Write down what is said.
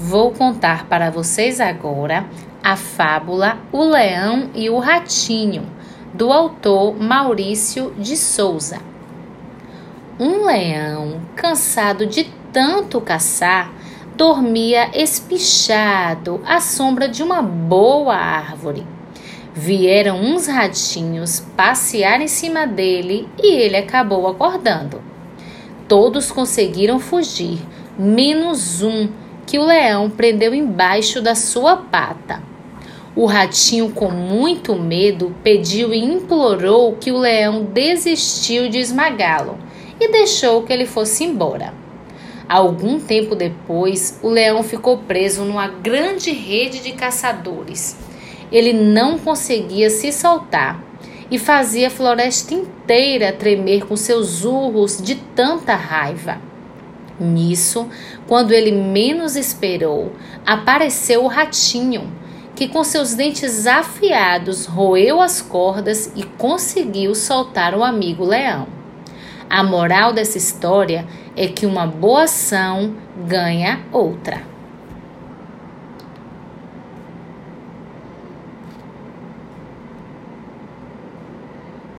Vou contar para vocês agora a fábula O Leão e o Ratinho, do autor Maurício de Souza. Um leão, cansado de tanto caçar, dormia espichado à sombra de uma boa árvore. Vieram uns ratinhos passear em cima dele e ele acabou acordando. Todos conseguiram fugir, menos um que o leão prendeu embaixo da sua pata. O ratinho, com muito medo, pediu e implorou que o leão desistiu de esmagá-lo e deixou que ele fosse embora. Algum tempo depois, o leão ficou preso numa grande rede de caçadores. Ele não conseguia se soltar e fazia a floresta inteira tremer com seus urros de tanta raiva. Nisso, quando ele menos esperou, apareceu o ratinho, que com seus dentes afiados roeu as cordas e conseguiu soltar o amigo leão. A moral dessa história é que uma boa ação ganha outra.